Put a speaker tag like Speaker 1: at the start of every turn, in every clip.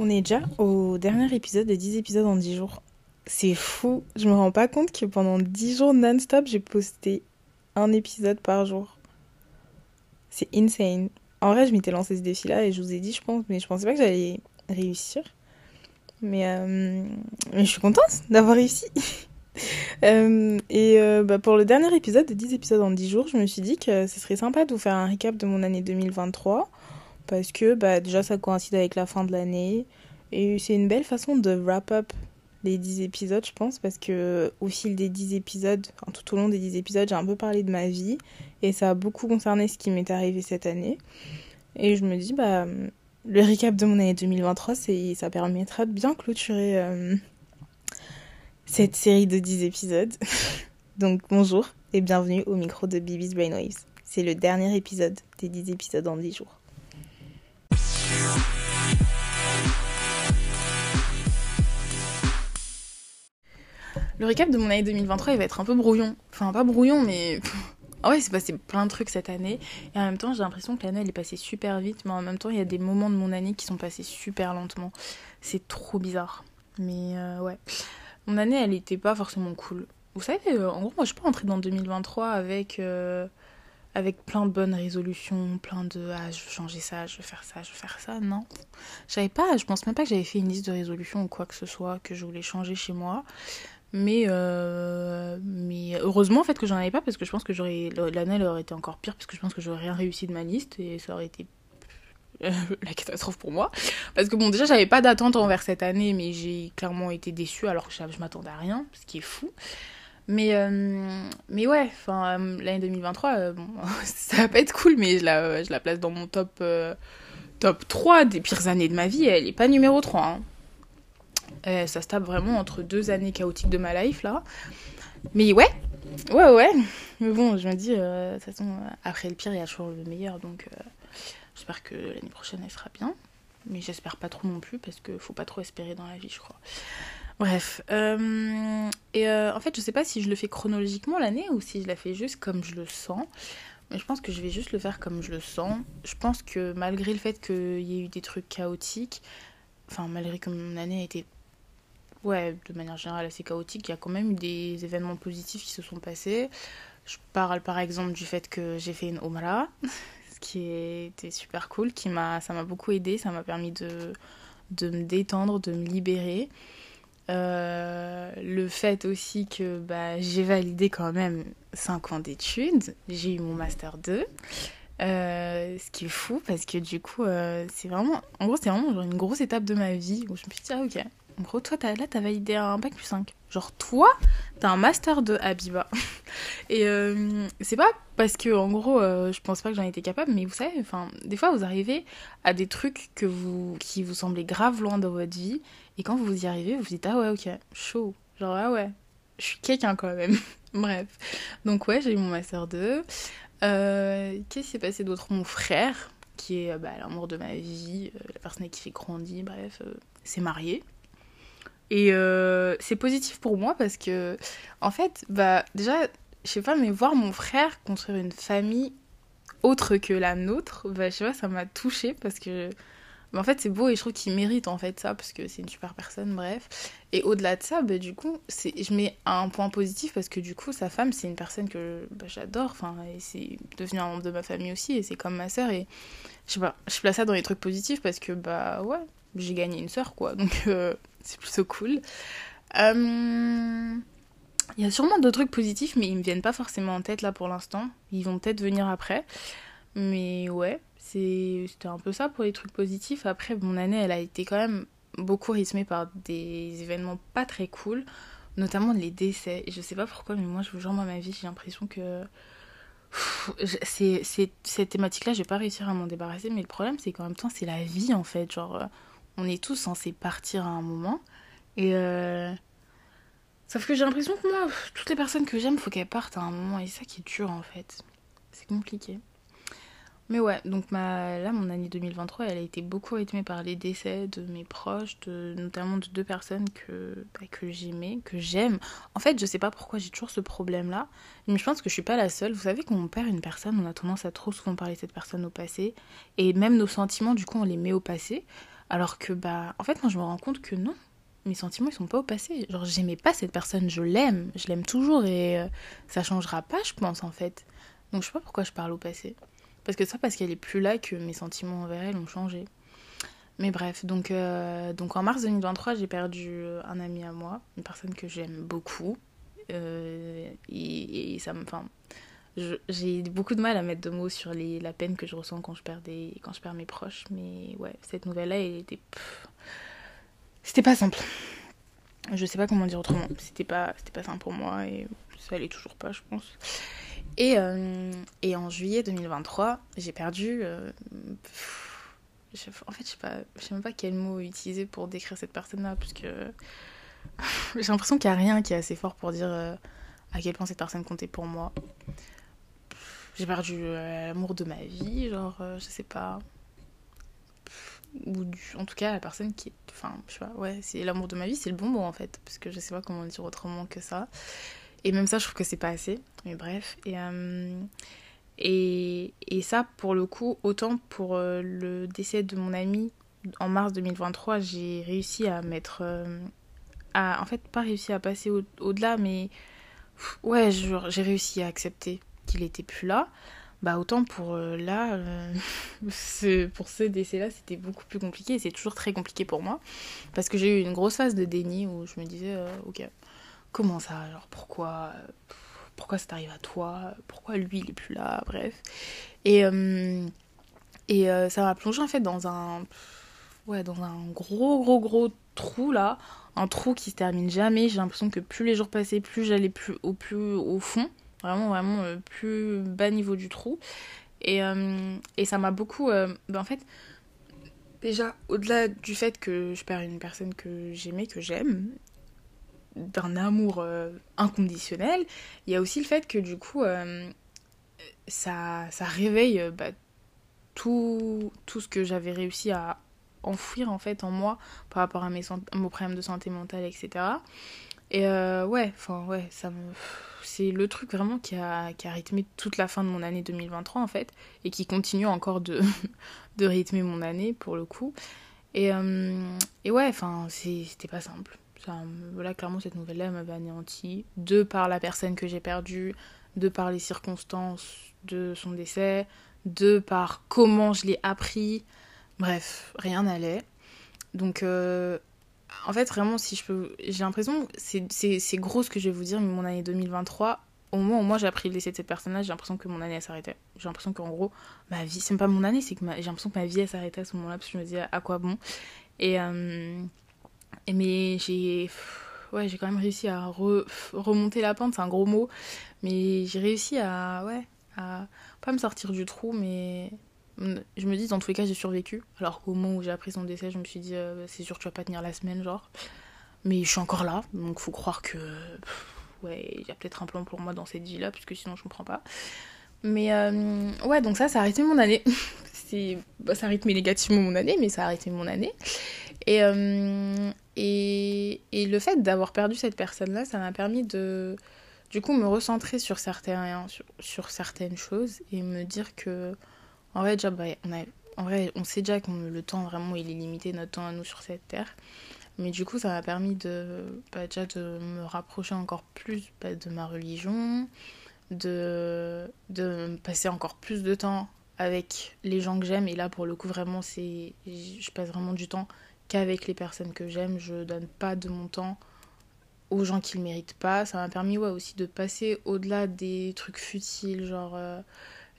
Speaker 1: On est déjà au dernier épisode des 10 épisodes en 10 jours. C'est fou, je me rends pas compte que pendant 10 jours non-stop, j'ai posté un épisode par jour. C'est insane. En vrai, je m'étais lancé ce défi-là et je vous ai dit, je pense, mais je pensais pas que j'allais réussir. Mais, euh, je suis contente d'avoir réussi. Euh, et euh, bah, pour le dernier épisode de 10 épisodes en 10 jours, je me suis dit que ce serait sympa de vous faire un recap de mon année 2023 parce que bah, déjà ça coïncide avec la fin de l'année et c'est une belle façon de wrap up les 10 épisodes, je pense, parce que au fil des 10 épisodes, tout au long des 10 épisodes, j'ai un peu parlé de ma vie et ça a beaucoup concerné ce qui m'est arrivé cette année. Et je me dis, bah, le recap de mon année 2023, ça permettra de bien clôturer euh, cette série de 10 épisodes. Donc bonjour et bienvenue au micro de Bibi's Brainwaves. C'est le dernier épisode des 10 épisodes en 10 jours. Le recap de mon année 2023, il va être un peu brouillon. Enfin, pas brouillon, mais. Ah ouais, c'est passé plein de trucs cette année. Et en même temps, j'ai l'impression que l'année, elle est passée super vite. Mais en même temps, il y a des moments de mon année qui sont passés super lentement. C'est trop bizarre. Mais euh, ouais. Mon année, elle était pas forcément cool. Vous savez, euh, en gros, moi, je suis pas rentrée dans 2023 avec, euh, avec plein de bonnes résolutions, plein de ah, je veux changer ça, je veux faire ça, je veux faire ça. Non. J'avais pas, je pense même pas que j'avais fait une liste de résolutions ou quoi que ce soit que je voulais changer chez moi. Mais, euh, mais heureusement en fait que j'en avais pas parce que je pense que j'aurais l'année aurait été encore pire parce que je pense que j'aurais rien réussi de ma liste et ça aurait été la catastrophe pour moi. Parce que bon, déjà, j'avais pas d'attente envers cette année, mais j'ai clairement été déçue alors que je, m'attendais à rien, ce qui est fou. Mais, euh, mais ouais, enfin, euh, l'année 2023, euh, bon, ça va pas être cool, mais je la, je la place dans mon top, top 3 des pires années de ma vie. Elle est pas numéro 3. Hein. Ça se tape vraiment entre deux années chaotiques de ma life, là. Mais ouais, ouais, ouais. Mais bon, je me dis, de toute façon, après le pire, il y a toujours le meilleur, donc J'espère que l'année prochaine elle sera bien. Mais j'espère pas trop non plus parce qu'il faut pas trop espérer dans la vie, je crois. Bref. Euh, et euh, en fait, je sais pas si je le fais chronologiquement l'année ou si je la fais juste comme je le sens. Mais je pense que je vais juste le faire comme je le sens. Je pense que malgré le fait qu'il y ait eu des trucs chaotiques, enfin, malgré que mon année a été, ouais, de manière générale assez chaotique, il y a quand même eu des événements positifs qui se sont passés. Je parle par exemple du fait que j'ai fait une Omra qui était super cool, qui m'a, ça m'a beaucoup aidé, ça m'a permis de, de me détendre, de me libérer. Euh, le fait aussi que bah, j'ai validé quand même 5 ans d'études, j'ai eu mon master 2. Euh, ce qui est fou parce que du coup, euh, c'est vraiment, en gros, c'est vraiment une grosse étape de ma vie où je me suis dit, ah ok, en gros, toi, as, là, t'as validé un bac plus 5. Genre, toi, t'as un master de Habiba. Et euh, c'est pas parce que, en gros, euh, je pense pas que j'en étais capable, mais vous savez, enfin, des fois, vous arrivez à des trucs que vous, qui vous semblaient grave loin dans votre vie, et quand vous y arrivez, vous vous dites, ah ouais, ok, chaud. Genre, ah ouais, je suis quelqu'un quand même. Bref. Donc, ouais, j'ai eu mon master 2. Euh, Qu'est-ce qui s'est passé d'autre? Mon frère, qui est bah, l'amour de ma vie, la personne qui j'ai grandi, bref, s'est marié. Et euh, c'est positif pour moi parce que, en fait, bah, déjà, je sais pas, mais voir mon frère construire une famille autre que la nôtre, bah, je sais pas, ça m'a touchée parce que, bah, en fait, c'est beau et je trouve qu'il mérite en fait ça parce que c'est une super personne, bref. Et au-delà de ça, bah, du coup, je mets un point positif parce que, du coup, sa femme, c'est une personne que bah, j'adore, enfin, et c'est devenu un membre de ma famille aussi et c'est comme ma sœur et je sais pas, je place ça dans les trucs positifs parce que, bah, ouais, j'ai gagné une sœur, quoi. Donc, euh, c'est plutôt cool. Euh, il y a sûrement d'autres trucs positifs, mais ils me viennent pas forcément en tête là pour l'instant. Ils vont peut-être venir après. Mais ouais, c'était un peu ça pour les trucs positifs. Après, mon année, elle a été quand même beaucoup rythmée par des événements pas très cool, notamment les décès. Et je sais pas pourquoi, mais moi, je vous jure, moi, ma vie, j'ai l'impression que. C'est, cette thématique-là, je vais pas réussir à m'en débarrasser, mais le problème, c'est qu'en même temps, c'est la vie en fait. Genre, on est tous censés partir à un moment. Et euh... Sauf que j'ai l'impression que moi, toutes les personnes que j'aime, faut qu'elles partent à un moment. Et ça qui est dur en fait. C'est compliqué. Mais ouais, donc ma, là, mon année 2023, elle a été beaucoup rythmée par les décès de mes proches, de, notamment de deux personnes que, bah, que j'aimais, que j'aime. En fait, je sais pas pourquoi j'ai toujours ce problème-là, mais je pense que je suis pas la seule. Vous savez, quand on perd une personne, on a tendance à trop souvent parler de cette personne au passé, et même nos sentiments, du coup, on les met au passé. Alors que, bah, en fait, moi, je me rends compte que non, mes sentiments, ils sont pas au passé. Genre, j'aimais pas cette personne, je l'aime, je l'aime toujours et euh, ça changera pas, je pense, en fait. Donc, je sais pas pourquoi je parle au passé. Parce que ça, parce qu'elle est plus là que mes sentiments envers elle ont changé. Mais bref, donc, euh, donc en mars 2023, j'ai perdu un ami à moi, une personne que j'aime beaucoup. Euh, et, et, ça me. Enfin, j'ai beaucoup de mal à mettre de mots sur la peine que je ressens quand je perds, des, quand je perds mes proches. Mais ouais, cette nouvelle-là, elle était. C'était pas simple. Je sais pas comment dire autrement. C'était pas, pas simple pour moi et ça l'est toujours pas, je pense. Et, euh, et en juillet 2023, j'ai perdu. Euh, en fait, je sais pas, je sais même pas quel mot utiliser pour décrire cette personne-là, parce que j'ai l'impression qu'il n'y a rien qui est assez fort pour dire euh, à quel point cette personne comptait pour moi. J'ai perdu euh, l'amour de ma vie, genre, euh, je sais pas. Ou en tout cas, la personne qui est. Enfin, je sais pas, ouais, c'est l'amour de ma vie, c'est le bon mot en fait. Parce que je sais pas comment dire autrement que ça. Et même ça, je trouve que c'est pas assez. Mais bref. Et, euh, et, et, ça, pour le coup, autant pour le décès de mon ami en mars 2023, j'ai réussi à mettre. à, en fait, pas réussi à passer au-delà, mais. Ouais, j'ai réussi à accepter qu'il était plus là, bah autant pour euh, là, euh, pour ce décès-là, c'était beaucoup plus compliqué c'est toujours très compliqué pour moi parce que j'ai eu une grosse phase de déni où je me disais, euh, ok, comment ça, genre pourquoi, pourquoi ça t'arrive à toi, pourquoi lui il est plus là, bref. Et, et ça m'a plongé en fait dans un, ouais, dans un gros gros gros trou là, un trou qui se termine jamais. J'ai l'impression que plus les jours passaient, plus j'allais plus au plus au fond vraiment vraiment le plus bas niveau du trou. Et, euh, et ça m'a beaucoup euh, ben en fait déjà au-delà du fait que je perds une personne que j'aimais que j'aime d'un amour euh, inconditionnel il y a aussi le fait que du coup ça, ça réveille bah, tout, tout ce que j'avais réussi à enfouir en fait en moi par rapport à mes, à mes problèmes de santé mentale etc et ouais enfin ouais ça c'est le truc vraiment qui a, qui a rythmé toute la fin de mon année 2023 en fait, et qui continue encore de, de rythmer mon année pour le coup. Et, euh, et ouais, enfin, c'était pas simple. Ça, voilà, clairement, cette nouvelle-là m'avait anéanti, de par la personne que j'ai perdue, de par les circonstances de son décès, de par comment je l'ai appris. Bref, rien n'allait. Donc, euh, en fait, vraiment, si je peux. J'ai l'impression, c'est gros ce que je vais vous dire, mais mon année 2023, au moment où moi j'ai appris le décès de cette personne-là, j'ai l'impression que mon année s'arrêtait. J'ai l'impression qu'en gros, ma vie, c'est pas mon année, c'est que j'ai l'impression que ma vie s'arrêtait à ce moment-là, parce que je me disais à quoi bon? Et. Euh, mais j'ai. Ouais, j'ai quand même réussi à remonter la pente, c'est un gros mot, mais j'ai réussi à. Ouais, à pas me sortir du trou, mais je me dis, dans tous les cas, j'ai survécu. Alors qu'au moment où j'ai appris son décès, je me suis dit, euh, c'est sûr, tu vas pas tenir la semaine, genre. Mais je suis encore là, donc faut croire que. ouais, il y a peut-être un plan pour moi dans cette vie-là, puisque sinon je comprends pas. Mais euh, ouais, donc ça, ça a rythmé mon année. bah, ça a rythmé négativement mon année, mais ça a rythmé mon année. Et, euh, et, et, le fait d'avoir perdu cette personne-là, ça m'a permis de, du coup, me recentrer sur, sur certaines choses et me dire que en vrai, on a, en vrai, on sait déjà que le temps, vraiment, il est limité, notre temps à nous sur cette terre. Mais du coup, ça m'a permis de, bah, déjà de me rapprocher encore plus bah, de ma religion, de, de passer encore plus de temps avec les gens que j'aime. Et là, pour le coup, vraiment, c'est, je passe vraiment du temps qu'avec les personnes que j'aime. Je donne pas de mon temps aux gens qui le méritent pas. Ça m'a permis ouais, aussi de passer au-delà des trucs futiles, genre... Euh,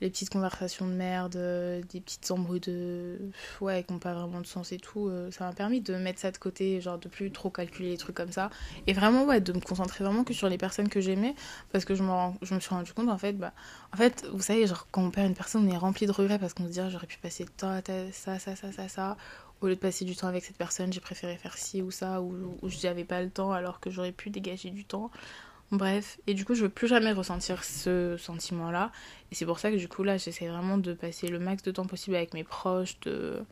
Speaker 1: les petites conversations de merde, euh, des petites embrouilles de. Ouais, qui n'ont pas vraiment de sens et tout. Euh, ça m'a permis de mettre ça de côté, genre de plus trop calculer les trucs comme ça. Et vraiment, ouais, de me concentrer vraiment que sur les personnes que j'aimais. Parce que je me, je me suis rendu compte, en fait, bah. En fait, vous savez, genre, quand on perd une personne, on est rempli de regrets parce qu'on se dit, ah, j'aurais pu passer de temps à ça, ça, ça, ça, ça. Au lieu de passer du temps avec cette personne, j'ai préféré faire ci ou ça, ou, ou je n'avais pas le temps alors que j'aurais pu dégager du temps. Bref, et du coup, je veux plus jamais ressentir ce sentiment-là. Et c'est pour ça que du coup, là, j'essaie vraiment de passer le max de temps possible avec mes proches, de,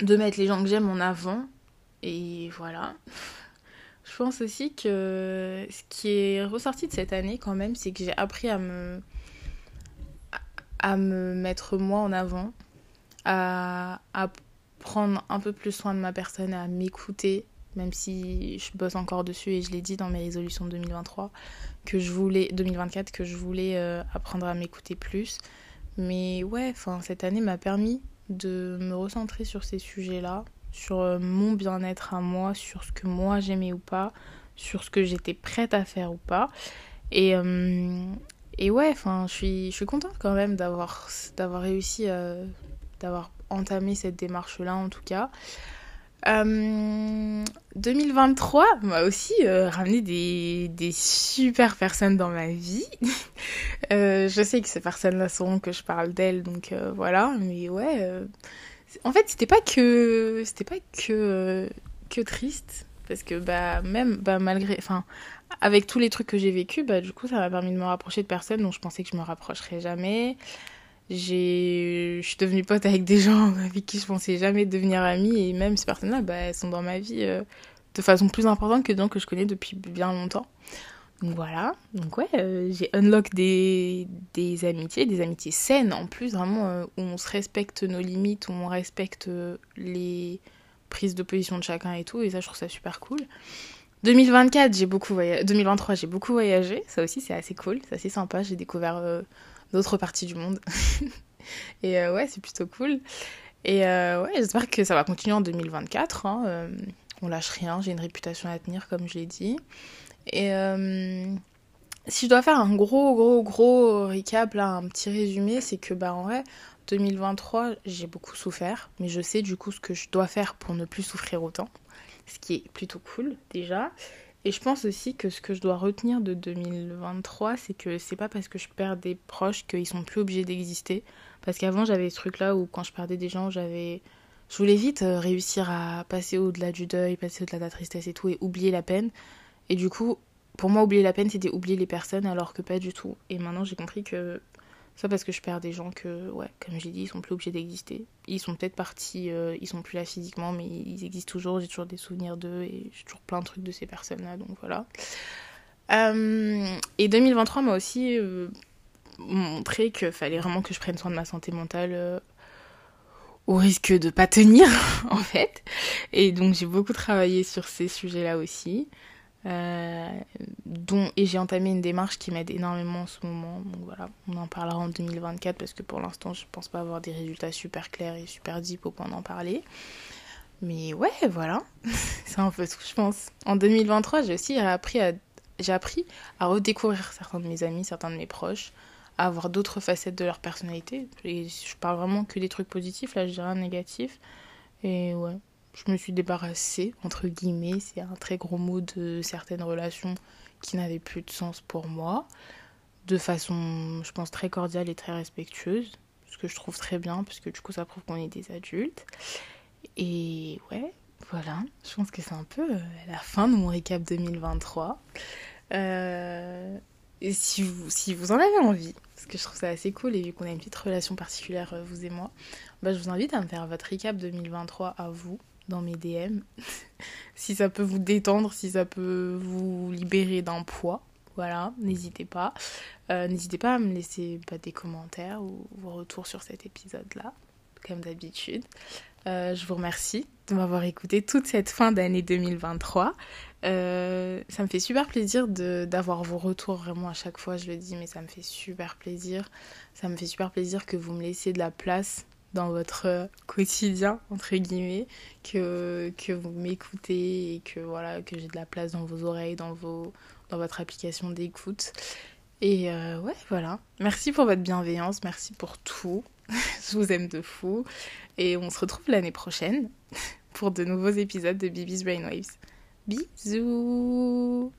Speaker 1: de mettre les gens que j'aime en avant. Et voilà. Je pense aussi que ce qui est ressorti de cette année, quand même, c'est que j'ai appris à me, à me mettre moi en avant, à, à prendre un peu plus soin de ma personne, à m'écouter, même si je bosse encore dessus et je l'ai dit dans mes résolutions de 2023 que je voulais 2024 que je voulais euh, apprendre à m'écouter plus. Mais ouais, enfin cette année m'a permis de me recentrer sur ces sujets-là, sur euh, mon bien-être à moi, sur ce que moi j'aimais ou pas, sur ce que j'étais prête à faire ou pas. Et, euh, et ouais, enfin, je suis, je suis contente quand même d'avoir, d'avoir réussi, d'avoir entamé cette démarche-là en tout cas. 2023 m'a aussi ramené des, super personnes dans ma vie. je sais que ces personnes-là sauront que je parle d'elles, donc voilà. Mais ouais, en fait, c'était pas que c'était pas que que triste parce que bah même bah malgré enfin avec tous les trucs que j'ai vécu, bah du coup, ça m'a permis de me rapprocher de personnes dont je pensais que je me rapprocherais jamais. Je suis devenue pote avec des gens avec qui je pensais jamais devenir amie et même ces personnes-là, bah elles sont dans ma vie euh, de façon plus importante que des gens que je connais depuis bien longtemps. Donc voilà, donc ouais, euh, j'ai unlock des, des amitiés, des amitiés saines en plus, vraiment euh, où on se respecte nos limites, où on respecte les prises de position de chacun et tout, et ça je trouve ça super cool. 2024, j'ai beaucoup voyagé, 2023, j'ai beaucoup voyagé, ça aussi c'est assez cool, c'est assez sympa, j'ai découvert d'autres parties du monde. et ouais, c'est plutôt cool. Et ouais, j'espère que ça va continuer en 2024, hein, on lâche rien, j'ai une réputation à tenir comme je l'ai dit. Et euh, si je dois faire un gros, gros, gros recap, là, un petit résumé, c'est que, bah, en vrai, 2023, j'ai beaucoup souffert, mais je sais du coup ce que je dois faire pour ne plus souffrir autant, ce qui est plutôt cool déjà. Et je pense aussi que ce que je dois retenir de 2023, c'est que c'est pas parce que je perds des proches qu'ils sont plus obligés d'exister. Parce qu'avant, j'avais ce truc-là où quand je perdais des gens, j'avais. Je voulais vite euh, réussir à passer au-delà du deuil, passer au-delà de la tristesse et tout, et oublier la peine. Et du coup, pour moi, oublier la peine, c'était oublier les personnes, alors que pas du tout. Et maintenant, j'ai compris que soit parce que je perds des gens que, ouais, comme j'ai dit, ils sont plus obligés d'exister. Ils sont peut-être partis, euh, ils sont plus là physiquement, mais ils existent toujours. J'ai toujours des souvenirs d'eux et j'ai toujours plein de trucs de ces personnes-là, donc voilà. Euh, et 2023 m'a aussi euh, montré qu'il fallait vraiment que je prenne soin de ma santé mentale au risque de pas tenir, en fait. Et donc j'ai beaucoup travaillé sur ces sujets-là aussi. Euh, dont, et j'ai entamé une démarche qui m'aide énormément en ce moment. Donc voilà, on en parlera en 2024 parce que pour l'instant, je pense pas avoir des résultats super clairs et super deep au point d'en parler. Mais ouais, voilà, c'est un peu tout, je pense. En 2023, j'ai aussi appris à, j'ai appris à redécouvrir certains de mes amis, certains de mes proches, à avoir d'autres facettes de leur personnalité. Et je parle vraiment que des trucs positifs, là, je dirais un négatif. Et ouais, je me suis débarrassée, entre guillemets, c'est un très gros mot de certaines relations qui n'avaient plus de sens pour moi, de façon, je pense, très cordiale et très respectueuse, ce que je trouve très bien, parce que du coup ça prouve qu'on est des adultes. Et ouais, voilà, je pense que c'est un peu euh, la fin de mon récap 2023. Euh, et si vous, si vous en avez envie, parce que je trouve ça assez cool, et vu qu'on a une petite relation particulière, euh, vous et moi, bah, je vous invite à me faire votre récap 2023 à vous, dans mes DM. si ça peut vous détendre, si ça peut vous libérer d'un poids. Voilà, n'hésitez pas. Euh, n'hésitez pas à me laisser bah, des commentaires ou vos retours sur cet épisode-là, comme d'habitude. Euh, je vous remercie de m'avoir écouté toute cette fin d'année 2023. Euh, ça me fait super plaisir d'avoir vos retours vraiment à chaque fois, je le dis, mais ça me fait super plaisir. Ça me fait super plaisir que vous me laissiez de la place dans votre euh, quotidien entre guillemets que, que vous m'écoutez et que voilà que j'ai de la place dans vos oreilles dans vos dans votre application d'écoute. Et euh, ouais voilà. Merci pour votre bienveillance. Merci pour tout. Je vous aime de fou. Et on se retrouve l'année prochaine pour de nouveaux épisodes de Bibi's Brainwaves. Bisous